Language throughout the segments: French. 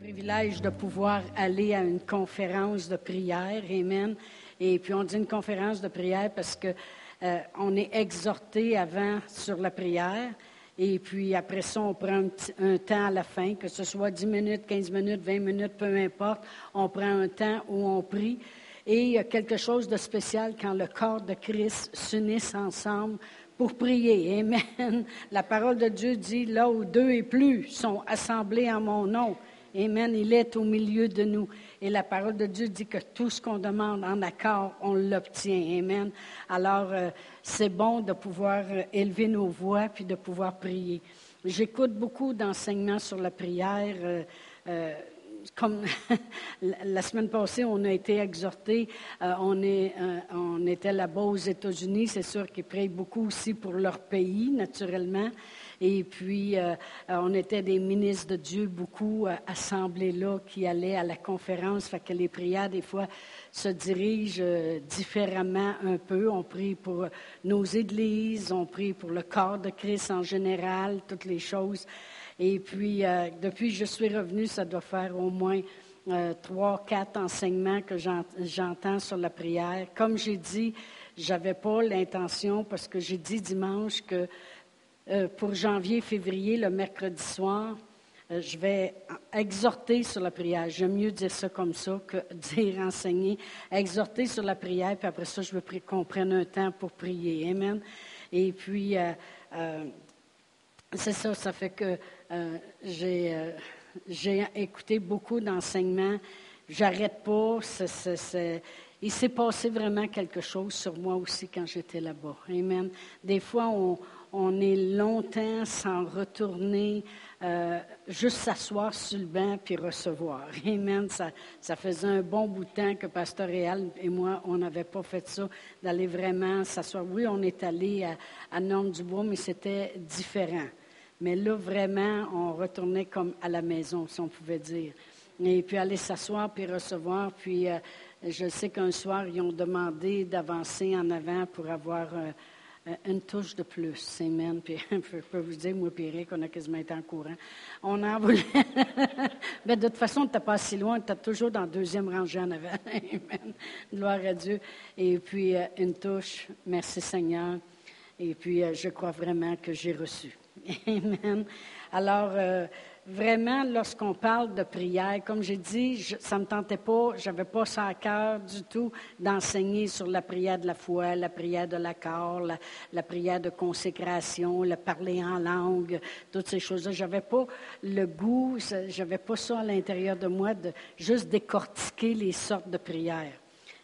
privilège de pouvoir aller à une conférence de prière, Amen. Et puis on dit une conférence de prière parce que euh, on est exhorté avant sur la prière. Et puis après ça, on prend un, un, temps à la fin, que ce soit 10 minutes, 15 minutes, 20 minutes, peu importe. On prend un temps où on prie. Et il y a quelque chose de spécial quand le corps de Christ s'unissent ensemble pour prier. Amen. La parole de Dieu dit, là où deux et plus sont assemblés en mon nom, Amen. Il est au milieu de nous. Et la parole de Dieu dit que tout ce qu'on demande en accord, on l'obtient. Amen. Alors, euh, c'est bon de pouvoir euh, élever nos voix puis de pouvoir prier. J'écoute beaucoup d'enseignements sur la prière. Euh, comme la semaine passée, on a été exhortés, on, on était là-bas aux États-Unis. C'est sûr qu'ils prient beaucoup aussi pour leur pays, naturellement. Et puis, euh, on était des ministres de Dieu, beaucoup euh, assemblés là, qui allaient à la conférence. Fait que les prières, des fois, se dirigent euh, différemment un peu. On prie pour nos églises, on prie pour le corps de Christ en général, toutes les choses. Et puis, depuis que je suis revenue, ça doit faire au moins trois, quatre enseignements que j'entends sur la prière. Comme j'ai dit, j'avais pas l'intention, parce que j'ai dit dimanche que euh, pour janvier, février, le mercredi soir, euh, je vais exhorter sur la prière. J'aime mieux dire ça comme ça que dire enseigner. Exhorter sur la prière, puis après ça, je veux qu'on prenne un temps pour prier. Amen. Et puis, euh, c'est ça, ça fait que j'ai, j'ai écouté beaucoup d'enseignements. J'arrête pas. il s'est passé vraiment quelque chose sur moi aussi quand j'étais là-bas. Amen. Des fois, on, on est longtemps sans retourner, euh, juste s'asseoir sur le banc puis recevoir. Amen. Ça, ça faisait un bon bout de temps que Pasteur Réal et moi, on n'avait pas fait ça, d'aller vraiment s'asseoir. Oui, on est allé à, à du Bois, mais c'était différent. Mais là, vraiment, on retournait comme à la maison, si on pouvait dire. Et puis aller s'asseoir puis recevoir. Puis euh, je sais qu'un soir, ils ont demandé d'avancer en avant pour avoir. Euh, une touche de plus. Amen. Puis, je peux vous dire, moi, Pierre, qu'on a quasiment été en courant. On en voulait. Mais de toute façon, tu n'es pas si loin, tu es toujours dans la deuxième rangée en avant. Amen. Gloire à Dieu. Et puis, euh, une touche. Merci Seigneur. Et puis, euh, je crois vraiment que j'ai reçu. Amen. Alors, vraiment, lorsqu'on parle de prière, comme j'ai dit, ça ne me tentait pas, je n'avais pas ça à cœur du tout d'enseigner sur la prière de la foi, la prière de l'accord, la, la prière de consécration, le parler en langue, toutes ces choses-là. Je n'avais pas le goût, je n'avais pas ça à l'intérieur de moi de juste décortiquer les sortes de prières.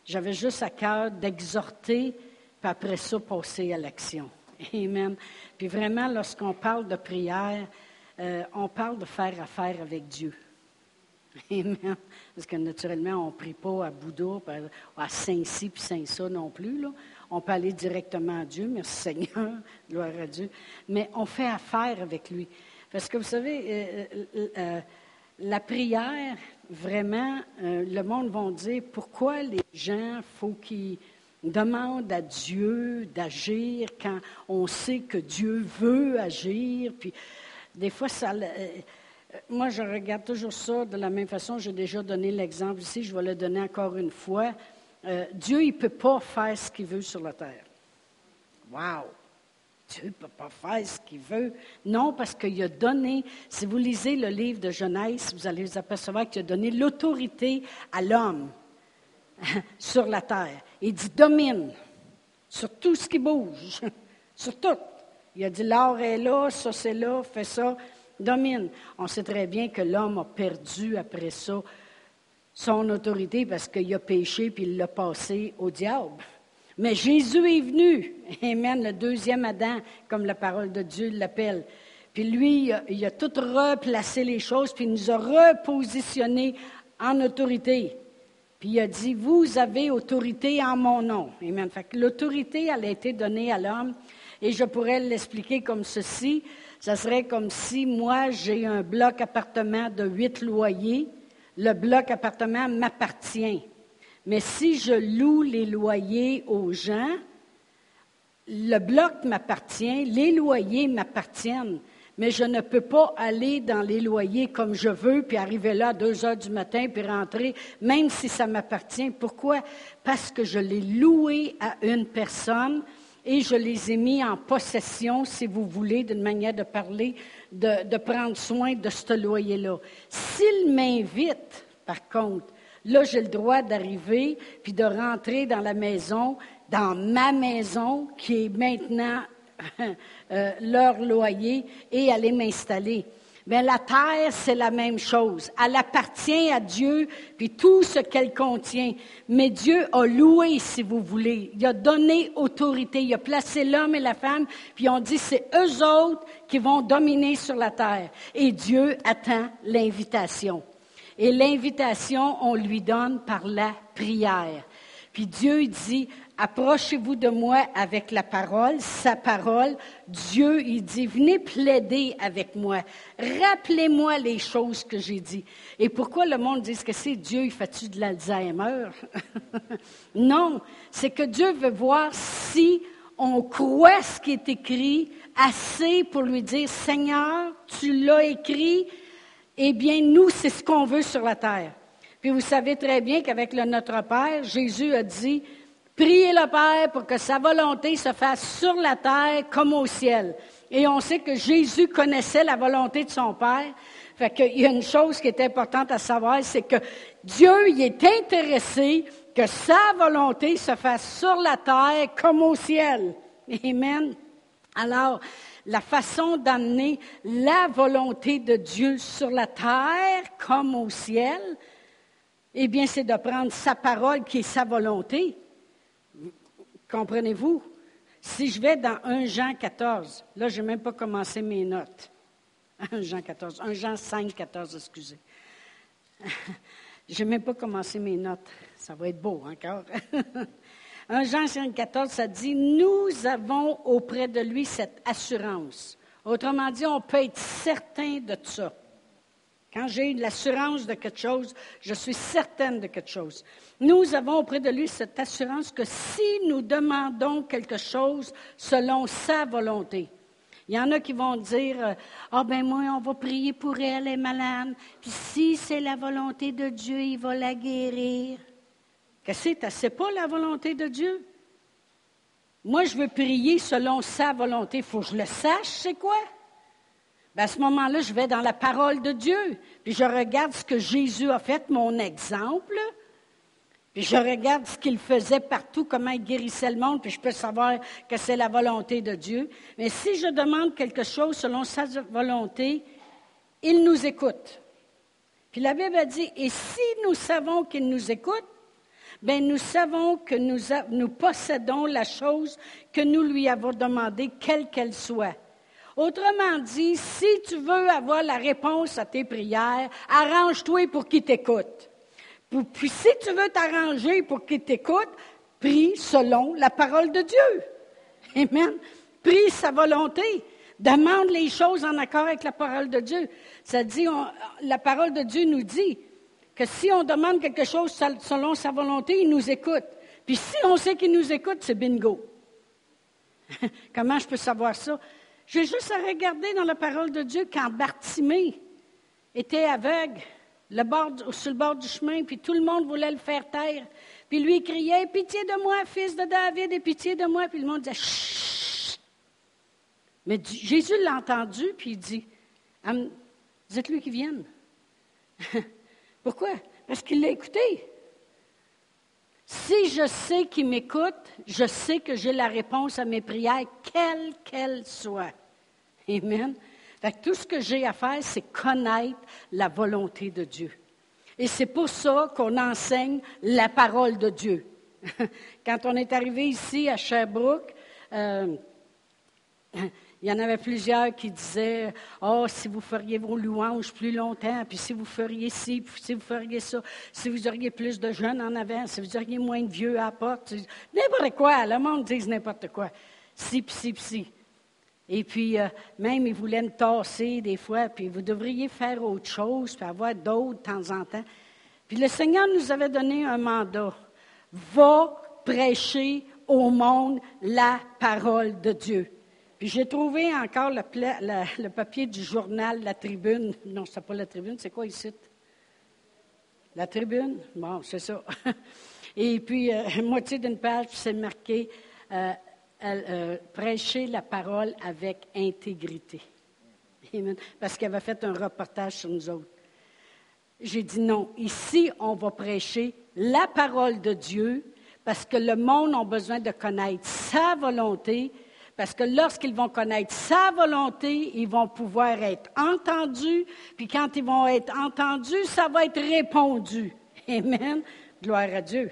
J'avais juste à cœur d'exhorter, puis après ça, passer à l'action. Amen. Puis vraiment, lorsqu'on parle de prière, euh, on parle de faire affaire avec Dieu. Amen. Parce que naturellement, on ne prie pas à Bouddha, à Saint-Ci puis Saint-Ça non plus. On peut aller directement à Dieu, merci Seigneur, gloire à Dieu. Mais on fait affaire avec lui. Parce que vous savez, euh, euh, la prière, vraiment, le monde va dire pourquoi les gens, faut qu'ils demandent à Dieu d'agir quand on sait que Dieu veut agir. Des fois, ça. Euh, moi, je regarde toujours ça de la même façon. J'ai déjà donné l'exemple ici, je vais le donner encore une fois. Euh, Dieu, il ne peut pas faire ce qu'il veut sur la terre. Wow! Dieu ne peut pas faire ce qu'il veut. Non, parce qu'il a donné, si vous lisez le livre de Genèse, vous allez vous apercevoir qu'il a donné l'autorité à l'homme sur la terre. Il dit domine sur tout ce qui bouge, sur tout. Il a dit, l'or est là, ça c'est là, fais ça, domine. On sait très bien que l'homme a perdu après ça son autorité parce qu'il a péché puis il l'a passé au diable. Mais Jésus est venu, Amen, le deuxième Adam, comme la parole de Dieu l'appelle. Puis lui, il a, tout replacé les choses, puis il nous a repositionnés en autorité. Puis il a dit, vous avez autorité en mon nom. Amen. Fait l'autorité, elle a été donnée à l'homme et je pourrais l'expliquer comme ceci. Ça serait comme si moi, j'ai un bloc appartement de huit loyers. Le bloc appartement m'appartient. Mais si je loue les loyers aux gens, le bloc m'appartient, les loyers m'appartiennent. mais je ne peux pas aller dans les loyers comme je veux, puis arriver là à deux heures du matin, puis rentrer, même si ça m'appartient. Pourquoi? Parce que je l'ai loué à une personne et je les ai mis en possession, si vous voulez, d'une manière de parler, de, prendre soin de ce loyer-là. S'il m'invite, par contre, là, j'ai le droit d'arriver, puis de rentrer dans la maison, dans ma maison, qui est maintenant Euh, leur loyer et aller m'installer. Mais la terre, c'est la même chose. Elle appartient à Dieu, puis tout ce qu'elle contient. Mais Dieu a loué, si vous voulez. Il a donné autorité. Il a placé l'homme et la femme, puis on dit c'est eux autres qui vont dominer sur la terre. Et Dieu attend l'invitation. Et l'invitation, on lui donne par la prière. Puis Dieu dit, approchez-vous de moi avec la parole, sa parole. Dieu, il dit, venez plaider avec moi. Rappelez-moi les choses que j'ai dit. Et pourquoi le monde dit que c'est Dieu, il fait-tu de l'Alzheimer? non, c'est que Dieu veut voir si on croit ce qui est écrit assez pour lui dire, Seigneur, tu l'as écrit, eh bien, nous, c'est ce qu'on veut sur la terre. Puis vous savez très bien qu'avec le Notre Père, Jésus a dit, priez le Père pour que sa volonté se fasse sur la terre comme au ciel. Et on sait que Jésus connaissait la volonté de son Père. Fait qu'il y a une chose qui est importante à savoir, c'est que Dieu y est intéressé que sa volonté se fasse sur la terre comme au ciel. Amen. Alors, la façon d'amener la volonté de Dieu sur la terre comme au ciel, eh bien, c'est de prendre sa parole qui est sa volonté. Comprenez-vous? Si je vais dans 1 Jean 14, là, je n'ai même pas commencé mes notes. 1 Jean 14, 1 Jean 5, 14, excusez. je n'ai même pas commencé mes notes. Ça va être beau encore. 1 Jean 5, 14, ça dit, nous avons auprès de lui cette assurance. Autrement dit, on peut être certain de ça. Quand j'ai l'assurance de quelque chose, je suis certaine de quelque chose. Nous avons auprès de lui cette assurance que si nous demandons quelque chose selon sa volonté, il y en a qui vont dire Ah, oh, ben moi, on va prier pour elle, elle est malade. Puis si c'est la volonté de Dieu, il va la guérir. Qu'est-ce que c'est? pas la volonté de Dieu? Moi, je veux prier selon sa volonté. Il faut que je le sache, c'est quoi? Ben, à ce moment-là, je vais dans la parole de Dieu, puis je regarde ce que Jésus a fait, mon exemple, puis je regarde ce qu'il faisait partout, comment il guérissait le monde, puis je peux savoir que c'est la volonté de Dieu. Mais si je demande quelque chose selon sa volonté, il nous écoute. Puis la Bible a dit, et si nous savons qu'il nous écoute, ben nous savons que nous possédons la chose que nous lui avons demandée, quelle qu'elle soit. Autrement dit, si tu veux avoir la réponse à tes prières, arrange-toi pour qu'il t'écoute. Puis si tu veux t'arranger pour qu'il t'écoute, prie selon la parole de Dieu. Amen. Prie sa volonté. Demande les choses en accord avec la parole de Dieu. Ça dit, la parole de Dieu nous dit que si on demande quelque chose selon sa volonté, il nous écoute. Puis si on sait qu'il nous écoute, c'est bingo. Comment je peux savoir ça? J'ai juste à regarder dans la parole de Dieu quand Bartimée était aveugle sur le bord du chemin, puis tout le monde voulait le faire taire. Puis lui criait Pitié de moi, fils de David, et pitié de moi. Puis le monde disait Chut Mais Jésus l'a entendu, puis il dit Dites-lui qu'il vienne. Pourquoi? Parce qu'il l'a écouté. Si je sais qu'il m'écoute, je sais que j'ai la réponse à mes prières, quelles qu'elles soient. Amen. tout ce que j'ai à faire, c'est connaître la volonté de Dieu. Et c'est pour ça qu'on enseigne la parole de Dieu. Quand on est arrivé ici à Sherbrooke, euh, il y en avait plusieurs qui disaient Oh, si vous feriez vos louanges plus longtemps, puis si vous feriez ci, puis si vous feriez ça, si vous auriez plus de jeunes en avant, si vous auriez moins de vieux à la porte. N'importe quoi, le monde dit n'importe quoi. Si, puis si, si. Et puis, euh, même, ils voulaient me tasser des fois, puis vous devriez faire autre chose, puis avoir d'autres de temps en temps. Puis le Seigneur nous avait donné un mandat. Va prêcher au monde la parole de Dieu. J'ai trouvé encore le, papier du journal La Tribune. Non, c'est pas La Tribune, c'est quoi ici? La Tribune? Bon, c'est ça. Et puis, euh, moitié d'une page, c'est marqué euh, euh, Prêcher la parole avec intégrité. Parce qu'il avait fait un reportage sur nous autres. J'ai dit non, ici, on va prêcher la parole de Dieu parce que le monde a besoin de connaître sa volonté, parce que lorsqu'ils vont connaître sa volonté, ils vont pouvoir être entendus, puis quand ils vont être entendus, ça va être répondu. Amen. Gloire à Dieu.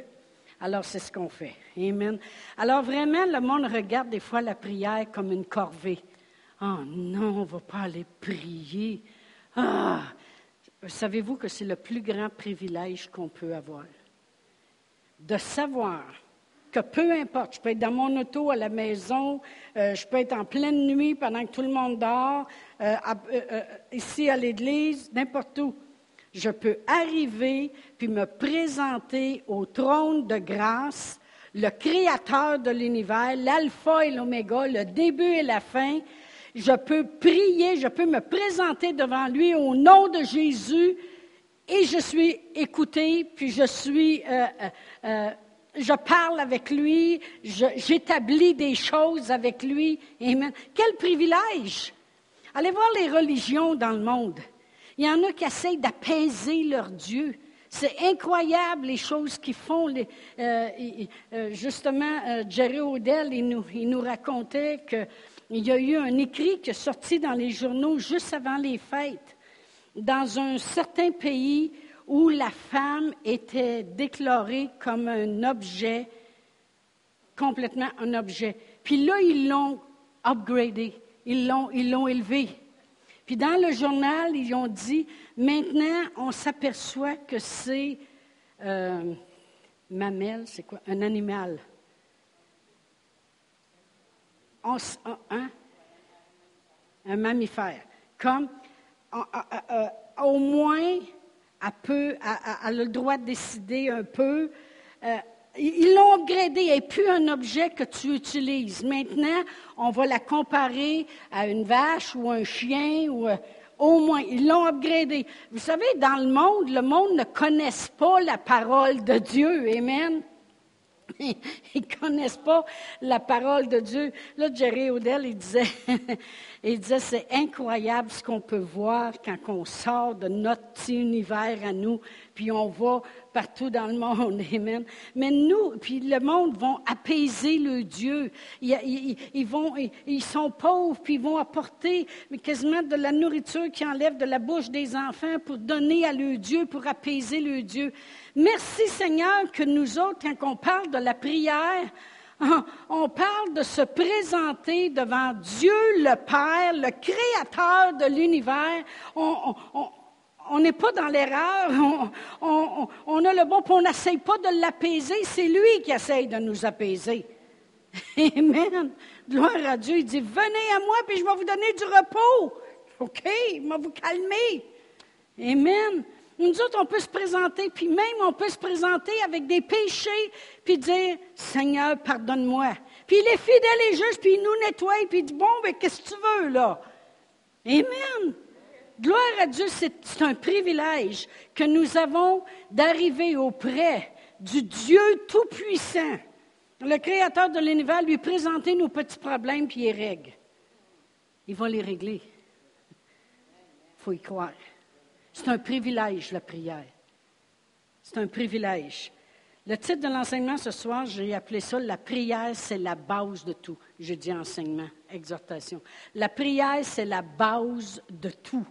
Alors, c'est ce qu'on fait. Amen. Alors, vraiment, le monde regarde des fois la prière comme une corvée. Oh non, on ne va pas aller prier. Ah! Savez-vous que c'est le plus grand privilège qu'on peut avoir? De savoir que peu importe, je peux être dans mon auto à la maison, euh, je peux être en pleine nuit pendant que tout le monde dort, euh, euh, ici à l'église, n'importe où. Je peux arriver puis me présenter au trône de grâce, le créateur de l'univers, l'alpha et l'oméga, le début et la fin. Je peux prier, je peux me présenter devant lui au nom de Jésus et je suis écouté, puis je suis je parle avec lui, j'établis des choses avec lui. Quel privilège! Allez voir les religions dans le monde. Il y en a qui essayent d'apaiser leur Dieu. C'est incroyable les choses qu'ils font. Euh, euh, justement, euh, Jerry Odell, nous, nous racontait qu'il y a eu un écrit qui est sorti dans les journaux juste avant les fêtes. Dans un certain pays où la femme était déclarée comme un objet, complètement un objet. Puis là, ils l'ont upgradé, ils l'ont, ils l'ont élevé. Puis dans le journal, ils ont dit, maintenant, on s'aperçoit que c'est euh, mamelle, c'est quoi? Un animal. Un mammifère. Comme, euh, au moins, a le droit de décider un peu. Euh, ils l'ont upgradé, elle n'est plus un objet que tu utilises. Maintenant, on va la comparer à une vache ou un chien ou euh, au moins, ils l'ont upgradé. Vous savez, dans le monde, le monde ne connaît pas la parole de Dieu. Amen. Ils ne connaissent pas la parole de Dieu. Là, Jerry Odell, il disait, il disait, c'est incroyable ce qu'on peut voir quand on sort de notre petit univers à nous, puis on va partout dans le monde. Amen. Mais nous, puis le monde vont apaiser le Dieu. Ils, sont pauvres, puis ils vont apporter quasiment de la nourriture qui enlève de la bouche des enfants pour donner à le Dieu, pour apaiser le Dieu. Merci Seigneur que nous autres, quand on parle de la prière, on parle de se présenter devant Dieu le Père, le Créateur de l'univers. N'est pas dans l'erreur, on, a le bon, puis on n'essaye pas de l'apaiser, c'est lui qui essaye de nous apaiser. Amen. Gloire à Dieu. Il dit, venez à moi, puis je vais vous donner du repos. OK, il va vous calmer. Amen. Nous autres, on peut se présenter, puis même on peut se présenter avec des péchés, puis dire, Seigneur, pardonne-moi. Puis il est fidèle et juste, puis il nous nettoie, puis il dit, bon, mais qu'est-ce que tu veux, là? Amen. Gloire à Dieu, c'est un privilège que nous avons d'arriver auprès du Dieu Tout-Puissant, le Créateur de l'univers, lui présenter nos petits problèmes, puis il règle. Il va les régler. Il faut y croire. C'est un privilège, la prière. C'est un privilège. Le titre de l'enseignement ce soir, j'ai appelé ça La prière, c'est la base de tout. Je dis enseignement, exhortation. La prière, c'est la base de tout.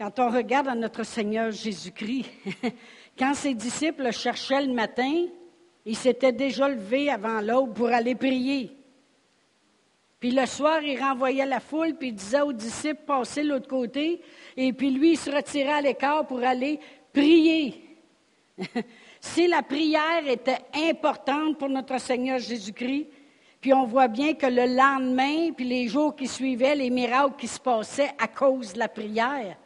Quand on regarde à notre Seigneur Jésus-Christ, quand ses disciples le cherchaient le matin, il s'était déjà levé avant l'aube pour aller prier. Puis le soir, il renvoyait la foule, puis il disait aux disciples, passez l'autre côté. Et puis lui, il se retirait à l'écart pour aller prier. si la prière était importante pour notre Seigneur Jésus-Christ, puis on voit bien que le lendemain, puis les jours qui suivaient, les miracles qui se passaient à cause de la prière.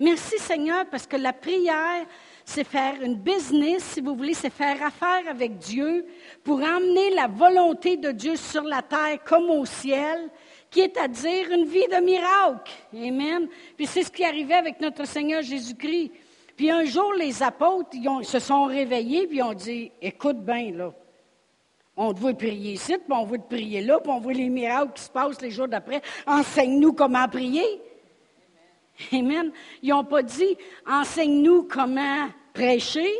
Merci Seigneur parce que la prière, c'est faire une business, si vous voulez, c'est faire affaire avec Dieu pour emmener la volonté de Dieu sur la terre comme au ciel, qui est à dire une vie de miracle. Amen. Puis c'est ce qui arrivait avec notre Seigneur Jésus-Christ. Puis un jour, les apôtres ils se sont réveillés, puis ont dit, écoute bien, là, on veut prier ici, puis on veut te prier là, puis on veut les miracles qui se passent les jours d'après. Enseigne-nous comment prier. Amen. Ils n'ont pas dit, enseigne-nous comment prêcher,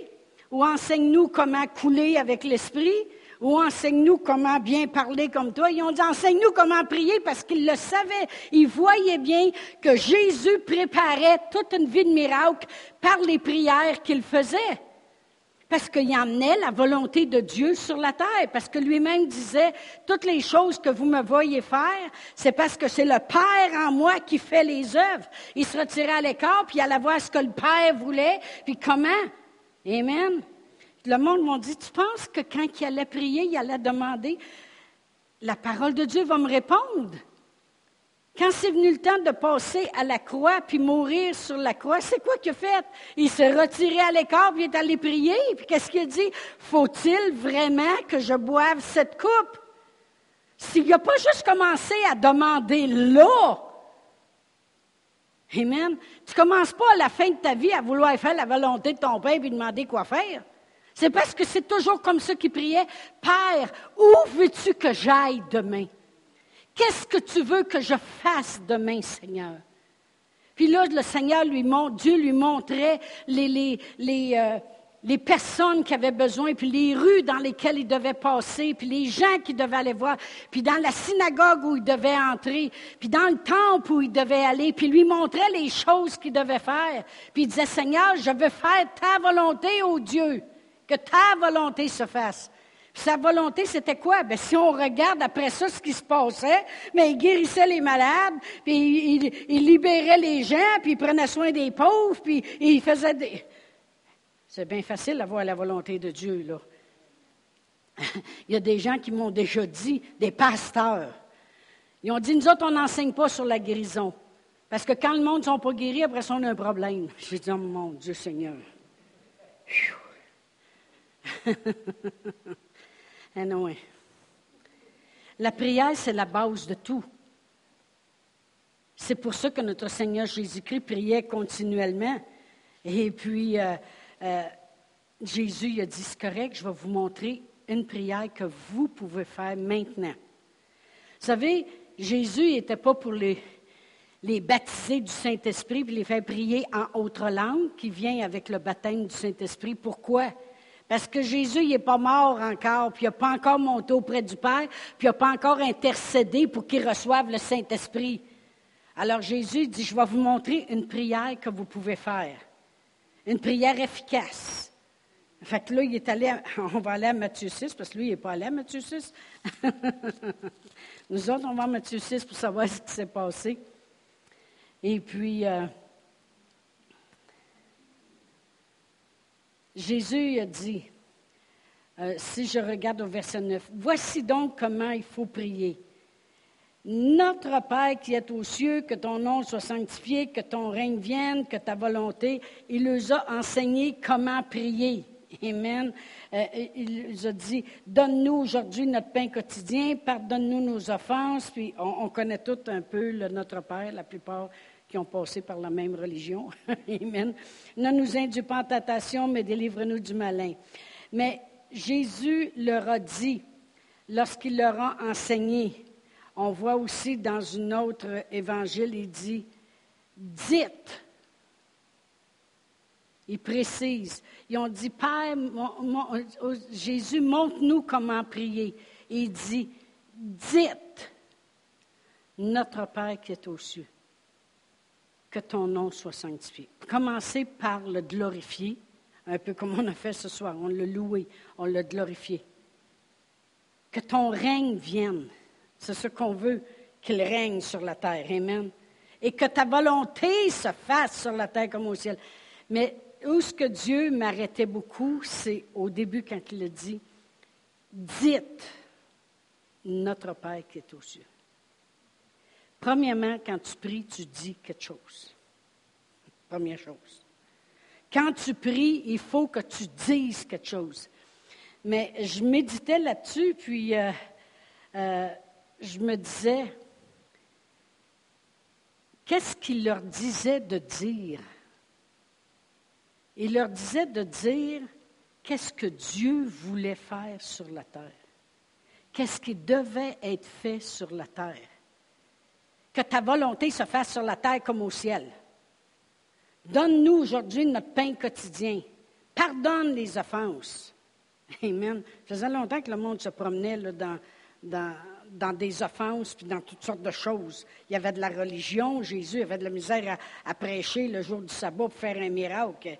ou enseigne-nous comment couler avec l'esprit, ou enseigne-nous comment bien parler comme toi. Ils ont dit, enseigne-nous comment prier parce qu'ils le savaient. Ils voyaient bien que Jésus préparait toute une vie de miracle par les prières qu'il faisait parce qu'il emmenait la volonté de Dieu sur la terre, parce que lui-même disait, toutes les choses que vous me voyez faire, c'est parce que c'est le Père en moi qui fait les œuvres. Il se retirait à l'écart, puis il allait voir ce que le Père voulait, puis comment? Amen. Le monde m'a dit, tu penses que quand il allait prier, il allait demander, la parole de Dieu va me répondre? Quand c'est venu le temps de passer à la croix puis mourir sur la croix, c'est quoi qu'il a fait? Il s'est retiré à l'écart il est allé prier. Puis qu'est-ce qu'il a dit? Faut-il vraiment que je boive cette coupe? S'il n'a pas juste commencé à demander là, Amen. Tu ne commences pas à la fin de ta vie à vouloir faire la volonté de ton Père et demander quoi faire. C'est parce que c'est toujours comme ça qu'il priait. Père, où veux-tu que j'aille demain? Qu'est-ce que tu veux que je fasse demain, Seigneur? Puis là, le Seigneur lui montre, Dieu lui montrait les, les, les, euh, les personnes qui avaient besoin, puis les rues dans lesquelles il devait passer, puis les gens qui devaient aller voir, puis dans la synagogue où il devait entrer, puis dans le temple où il devait aller, puis lui montrait les choses qu'il devait faire. Puis il disait, Seigneur, je veux faire ta volonté, ô Dieu, que ta volonté se fasse. Sa volonté, c'était quoi? Ben, si on regarde après ça ce qui se passait, mais il guérissait les malades, puis il, libérait les gens, puis il prenait soin des pauvres, puis il faisait des... C'est bien facile d'avoir la volonté de Dieu, là. il y a des gens qui m'ont déjà dit, des pasteurs, ils ont dit, nous autres, on n'enseigne pas sur la guérison. Parce que quand le monde ne sont pas guéris, après ça, on a un problème. J'ai dit, oh mon Dieu Seigneur. Ah la prière, c'est la base de tout. C'est pour ça que notre Seigneur Jésus-Christ priait continuellement. Et puis, euh, euh, Jésus a dit, c'est correct, je vais vous montrer une prière que vous pouvez faire maintenant. Vous savez, Jésus n'était pas pour les, les baptiser du Saint-Esprit puis les faire prier en autre langue qui vient avec le baptême du Saint-Esprit. Pourquoi? Parce que Jésus, il n'est pas mort encore, puis il n'a pas encore monté auprès du Père, puis il n'a pas encore intercédé pour qu'il reçoive le Saint-Esprit. Alors Jésus dit, je vais vous montrer une prière que vous pouvez faire. Une prière efficace. Fait que là, il est allé, on va aller à Matthieu 6, parce que lui, il n'est pas allé à Matthieu 6. Nous autres, on va à Matthieu 6 pour savoir ce qui s'est passé. Et puis, euh, Jésus a dit, euh, si je regarde au verset 9, voici donc comment il faut prier. Notre Père qui est aux cieux, que ton nom soit sanctifié, que ton règne vienne, que ta volonté, il nous a enseigné comment prier. Amen. Euh, il nous a dit, donne-nous aujourd'hui notre pain quotidien, pardonne-nous nos offenses. Puis on, connaît tout un peu Notre Père, la plupart qui ont passé par la même religion. Amen. Ne nous induis pas en tentation, mais délivre-nous du malin. Mais Jésus leur a dit, lorsqu'il leur a enseigné, on voit aussi dans un autre évangile, il dit, dites. Il précise. Ils ont dit, Père, oh, Jésus, montre-nous comment prier. il dit, dites, notre Père qui est aux cieux que ton nom soit sanctifié. Commencez par le glorifier, un peu comme on a fait ce soir. On l'a loué, on l'a glorifié. Que ton règne vienne. C'est ce qu'on veut, qu'il règne sur la terre. Amen. Et que ta volonté se fasse sur la terre comme au ciel. Mais où ce que Dieu m'arrêtait beaucoup, c'est au début quand il a dit, dites notre Père qui est aux cieux. Premièrement, quand tu pries, tu dis quelque chose. première chose. Quand tu pries, il faut que tu dises quelque chose. Mais je méditais là-dessus, puis euh, euh, je me disais, qu'est-ce qu'il leur disait de dire? Il leur disait de dire qu'est-ce que Dieu voulait faire sur la terre? Qu'est-ce qui devait être fait sur la terre? Que ta volonté se fasse sur la terre comme au ciel. Donne-nous aujourd'hui notre pain quotidien. Pardonne les offenses. Amen. Ça faisait longtemps que le monde se promenait dans, des offenses puis dans toutes sortes de choses. Il y avait de la religion. Jésus avait de la misère à, prêcher le jour du sabbat pour faire un miracle.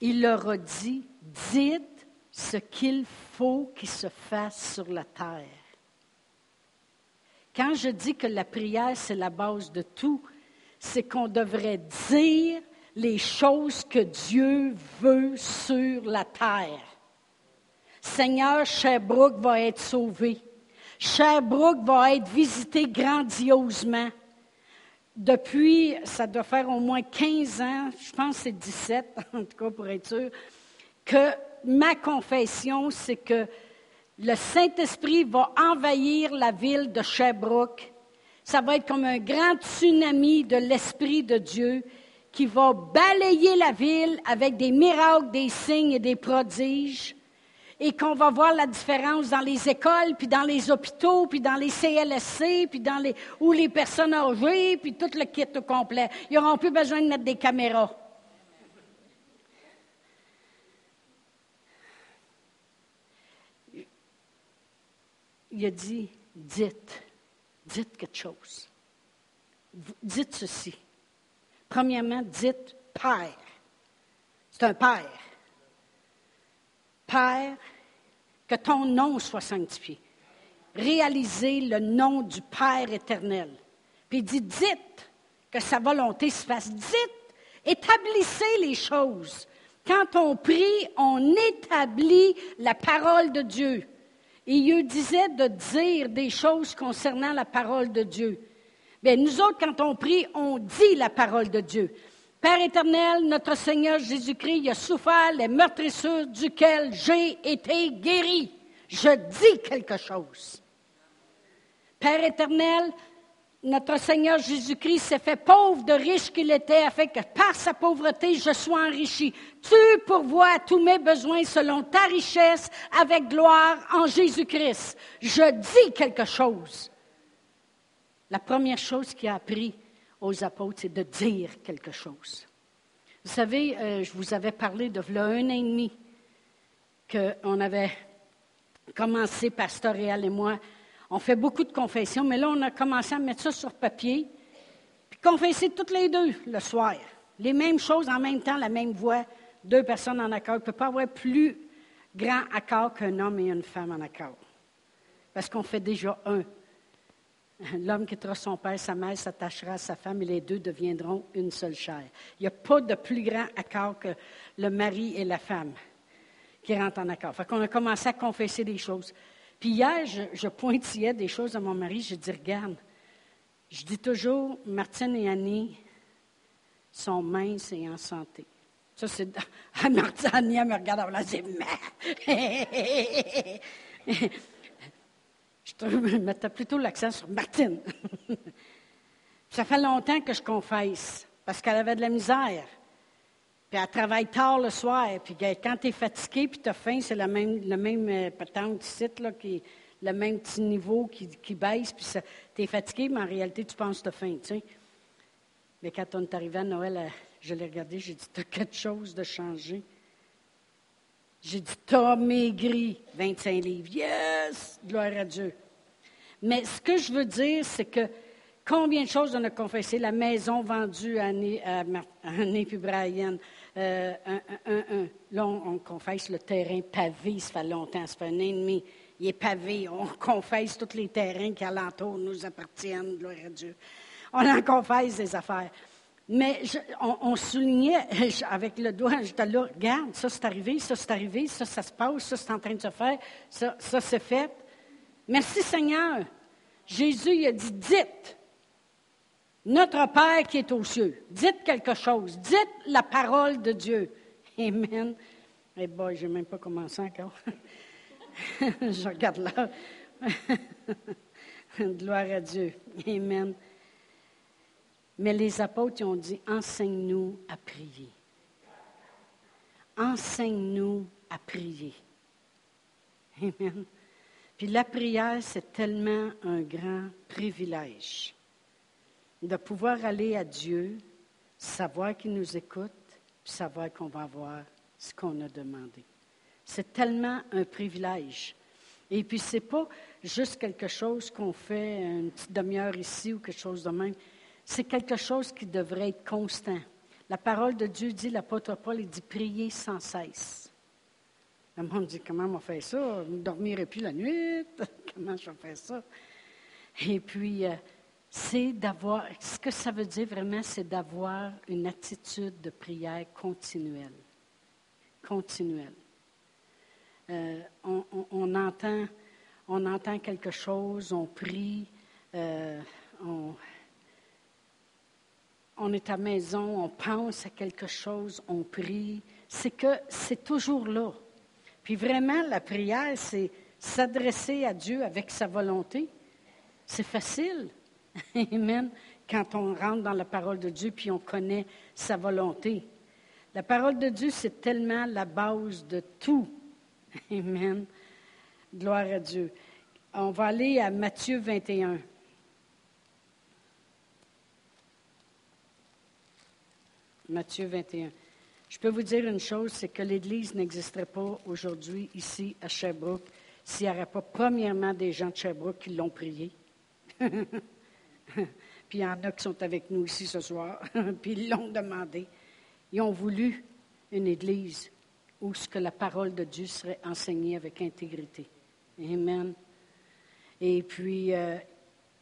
Il leur a dit Dites ce qu'il faut qu'il se fasse sur la terre. Quand je dis que la prière, c'est la base de tout, c'est qu'on devrait dire les choses que Dieu veut sur la terre. Seigneur, Sherbrooke va être sauvé. Sherbrooke va être visité grandiosement. Depuis, ça doit faire au moins 15 ans, je pense que c'est 17, en tout cas pour être sûr, que ma confession, c'est que le Saint-Esprit va envahir la ville de Sherbrooke ça va être comme un grand tsunami de l'Esprit de Dieu qui va balayer la ville avec des miracles, des signes et des prodiges, et qu'on va voir la différence dans les écoles, puis dans les hôpitaux, puis dans les CLSC, puis dans les où les personnes âgées, puis tout le kit au complet. Ils n'auront plus besoin de mettre des caméras. Il a dit, dites dites quelque chose. Dites ceci. Premièrement, dites Père. C'est un Père. Père, que ton nom soit sanctifié. Réalisez le nom du Père éternel. Puis il dit, dites que sa volonté se fasse. Dites, établissez les choses. Quand on prie, on établit la parole de Dieu. Il disait de dire des choses concernant la parole de Dieu. Bien, nous autres, quand on prie, on dit la parole de Dieu. Père éternel, notre Seigneur Jésus-Christ a souffert les meurtrissures duquel j'ai été guéri. Je dis quelque chose. Père éternel, notre Seigneur Jésus-Christ s'est fait pauvre de riche qu'il était, afin que par sa pauvreté, je sois enrichi. Tu pourvois tous mes besoins selon ta richesse avec gloire en Jésus-Christ. Je dis quelque chose. La première chose qu'il a appris aux apôtres, c'est de dire quelque chose. Vous savez, euh, je vous avais parlé de là un an et demi qu'on avait commencé, Pastoréal et moi, on fait beaucoup de confessions, mais là, on a commencé à mettre ça sur papier, puis confesser toutes les deux le soir. Les mêmes choses en même temps, la même voix, deux personnes en accord. Il ne peut pas avoir plus grand accord qu'un homme et une femme en accord. Parce qu'on fait déjà un. L'homme quittera son père, sa mère s'attachera à sa femme et les deux deviendront une seule chair. Il n'y a pas de plus grand accord que le mari et la femme qui rentrent en accord. Fait qu'on a commencé à confesser des choses. Puis hier, je, pointillais des choses à mon mari. Je dis, regarde, je dis toujours, Martine et Annie sont minces et en santé. Ça, c'est. Martine, Annie, elle me regarde, elle me dit, je mettais plutôt l'accent sur Martine. Ça fait longtemps que je confesse, parce qu'elle avait de la misère. Puis elle travaille tard le soir. Puis quand tu es fatigué puis tu as faim, c'est le même, même euh, site, là, qui, le même petit niveau qui, baisse. Puis tu es fatigué, mais en réalité, tu penses que tu as faim. Mais quand on est arrivé à Noël, euh, je l'ai regardé, j'ai dit Tu as quelque chose de changé. J'ai dit Tu as maigri 25 livres. Yes Gloire à Dieu. Mais ce que je veux dire, c'est que Combien de choses on a confessé? La maison vendue à. Euh, Là, on, confesse le terrain pavé, ça fait longtemps, ça fait un an et demi. Il est pavé. On confesse tous les terrains qui alentour nous appartiennent, gloire à Dieu. On en confesse des affaires. Mais on, soulignait avec le doigt, j'étais là, regarde, ça c'est arrivé, ça c'est arrivé, ça ça se passe, ça c'est en train de se faire, ça, ça c'est fait. Merci Seigneur. Jésus il a dit, dites. Notre Père qui est aux cieux. Dites quelque chose. Dites la parole de Dieu. Amen. Eh boy, je n'ai même pas commencé encore. je regarde là. Gloire à Dieu. Amen. Mais les apôtres ont dit, enseigne-nous à prier. Enseigne-nous à prier. Amen. Puis la prière, c'est tellement un grand privilège de pouvoir aller à Dieu, savoir qu'il nous écoute, puis savoir qu'on va avoir ce qu'on a demandé. C'est tellement un privilège. Et puis, ce n'est pas juste quelque chose qu'on fait une petite demi-heure ici ou quelque chose de même. C'est quelque chose qui devrait être constant. La parole de Dieu dit, l'apôtre Paul, il dit prier sans cesse. Le monde dit Comment on fait ça? Je ne dormirai plus la nuit? Comment je fais ça? Et puis, euh, c'est d'avoir, ce que ça veut dire vraiment, c'est d'avoir une attitude de prière continuelle. Continuelle. Euh, on, entend, on entend quelque chose, on prie, euh, on, on est à maison, on pense à quelque chose, on prie. C'est que c'est toujours là. Puis vraiment, la prière, c'est s'adresser à Dieu avec sa volonté. C'est facile. Amen. Quand on rentre dans la parole de Dieu, puis on connaît sa volonté. La parole de Dieu, c'est tellement la base de tout. Amen. Gloire à Dieu. On va aller à Matthieu 21. Matthieu 21. Je peux vous dire une chose, c'est que l'Église n'existerait pas aujourd'hui ici à Sherbrooke s'il n'y avait pas premièrement des gens de Sherbrooke qui l'ont prié. puis il y en a qui sont avec nous ici ce soir, puis ils l'ont demandé. Ils ont voulu une Église où ce que la parole de Dieu serait enseignée avec intégrité. Amen. Et puis, euh,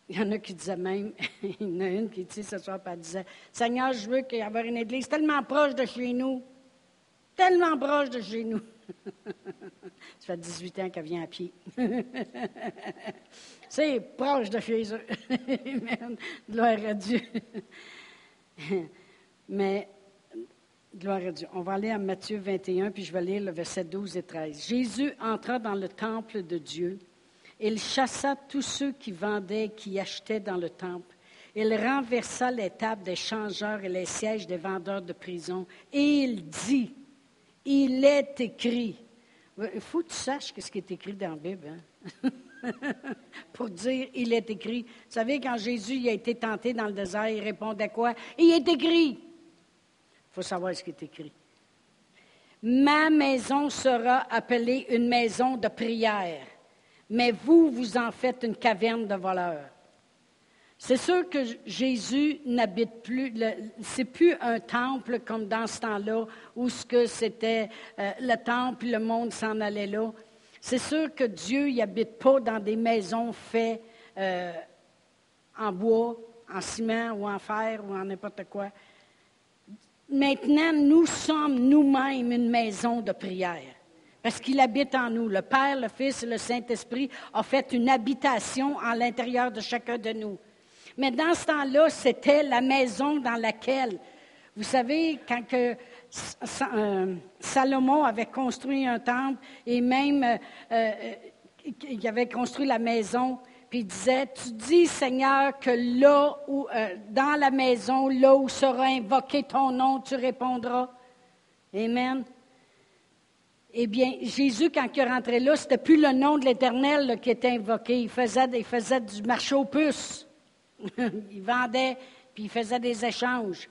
il y en a qui disaient même, il y en a une qui dit ce soir, elle disait, Seigneur, je veux qu'il y ait une église tellement proche de chez nous, tellement proche de chez nous. Ça fait 18 ans qu'elle vient à pied. C'est proche de chez eux. Amen. Gloire à Dieu. Mais, gloire à Dieu. On va aller à Matthieu 21, puis je vais lire le verset 12 et 13. Jésus entra dans le temple de Dieu. Il chassa tous ceux qui vendaient, qui achetaient dans le temple. Il renversa les tables des changeurs et les sièges des vendeurs de prison. Et il dit, il est écrit. Il faut que tu saches ce qui est écrit dans la Bible. Hein? Pour dire, il est écrit. Vous savez, quand Jésus a été tenté dans le désert, il répondait quoi? Il est écrit. Il faut savoir ce qui est écrit. Ma maison sera appelée une maison de prière mais vous, vous en faites une caverne de voleurs. C'est sûr que Jésus n'habite plus, c'est plus un temple comme dans ce temps-là où ce que c'était euh, le temple, le monde s'en allait là. C'est sûr que Dieu n'habite pas dans des maisons faites euh, en bois, en ciment ou en fer ou en n'importe quoi. Maintenant, nous sommes nous-mêmes une maison de prière parce qu'il habite en nous. Le Père, le Fils et le Saint-Esprit ont fait une habitation à l'intérieur de chacun de nous. Mais dans ce temps-là, c'était la maison dans laquelle, vous savez, quand que, euh, Salomon avait construit un temple et même euh, euh, il avait construit la maison, puis il disait, tu dis Seigneur que là où, dans la maison, là où sera invoqué ton nom, tu répondras. Amen. Eh bien, Jésus, quand il est rentré là, ce n'était plus le nom de l'Éternel qui était invoqué. Il faisait, il faisait du marché aux puces. il vendait, puis il faisait des échanges.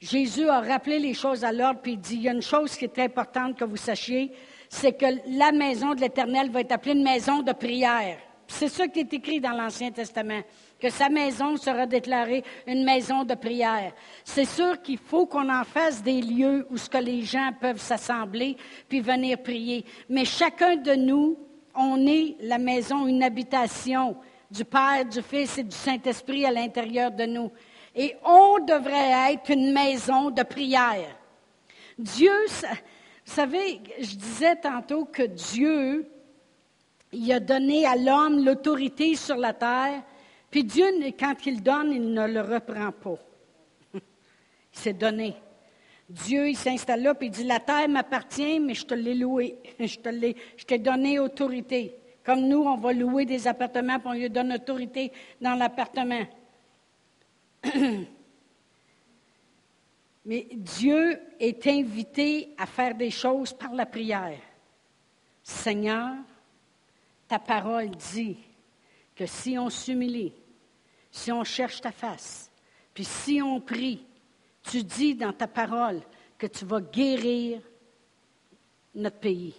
Jésus a rappelé les choses à l'ordre, puis il dit, il y a une chose qui est importante que vous sachiez, c'est que la maison de l'Éternel va être appelée une maison de prière. C'est ça qui est écrit dans l'Ancien Testament que sa maison sera déclarée une maison de prière. C'est sûr qu'il faut qu'on en fasse des lieux où ce que les gens peuvent s'assembler puis venir prier. Mais chacun de nous, on est la maison, une habitation du Père, du Fils et du Saint-Esprit à l'intérieur de nous. Et on devrait être une maison de prière. Dieu, vous savez, je disais tantôt que Dieu, il a donné à l'homme l'autorité sur la terre Puis Dieu, quand il donne, il ne le reprend pas. il s'est donné. Dieu, il s'installe là, puis il dit, la terre m'appartient, mais je te l'ai loué. Je te l'ai, je t'ai donné autorité. Comme nous, on va louer des appartements, puis on lui donne autorité dans l'appartement. Mais Dieu est invité à faire des choses par la prière. Seigneur, ta parole dit que si on s'humilie, si on cherche ta face, puis si on prie, tu dis dans ta parole que tu vas guérir notre pays.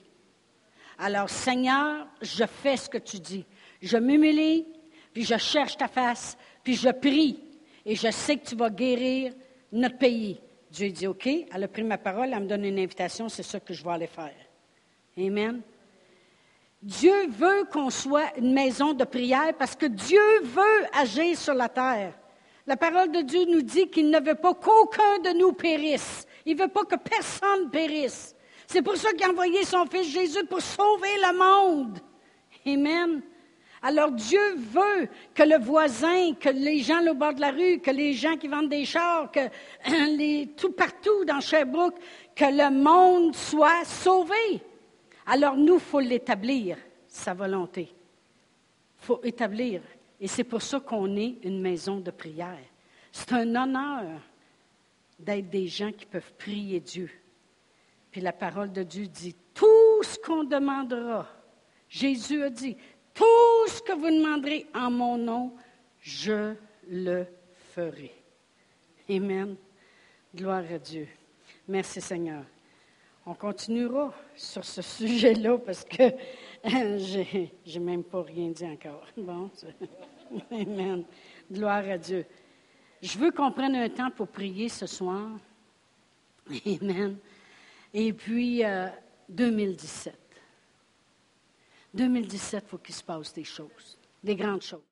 Alors, Seigneur, je fais ce que tu dis. Je m'humilie, puis je cherche ta face, puis je prie, et je sais que tu vas guérir notre pays. Dieu dit, OK, elle a pris ma parole, elle me donne une invitation, c'est ça que je vais aller faire. Amen. Dieu veut qu'on soit une maison de prière parce que Dieu veut agir sur la terre. La parole de Dieu nous dit qu'il ne veut pas qu'aucun de nous périsse. Il ne veut pas que personne périsse. C'est pour ça qu'il a envoyé son Fils Jésus pour sauver le monde. Amen. Alors Dieu veut que le voisin, que les gens au bord de la rue, que les gens qui vendent des chars, que tout partout dans Sherbrooke, que le monde soit sauvé. Alors nous, il faut l'établir, sa volonté. Il faut établir. Et c'est pour ça qu'on est une maison de prière. C'est un honneur d'être des gens qui peuvent prier Dieu. Puis la parole de Dieu dit, tout ce qu'on demandera, Jésus a dit, tout ce que vous demanderez en mon nom, je le ferai. Amen. Gloire à Dieu. Merci Seigneur. On continuera sur ce sujet-là parce que j'ai, même pas rien dit encore. Bon, Amen. Gloire à Dieu. Je veux qu'on prenne un temps pour prier ce soir. Amen. Et puis, 2017. 2017, il faut qu'il se passe des choses, des grandes choses.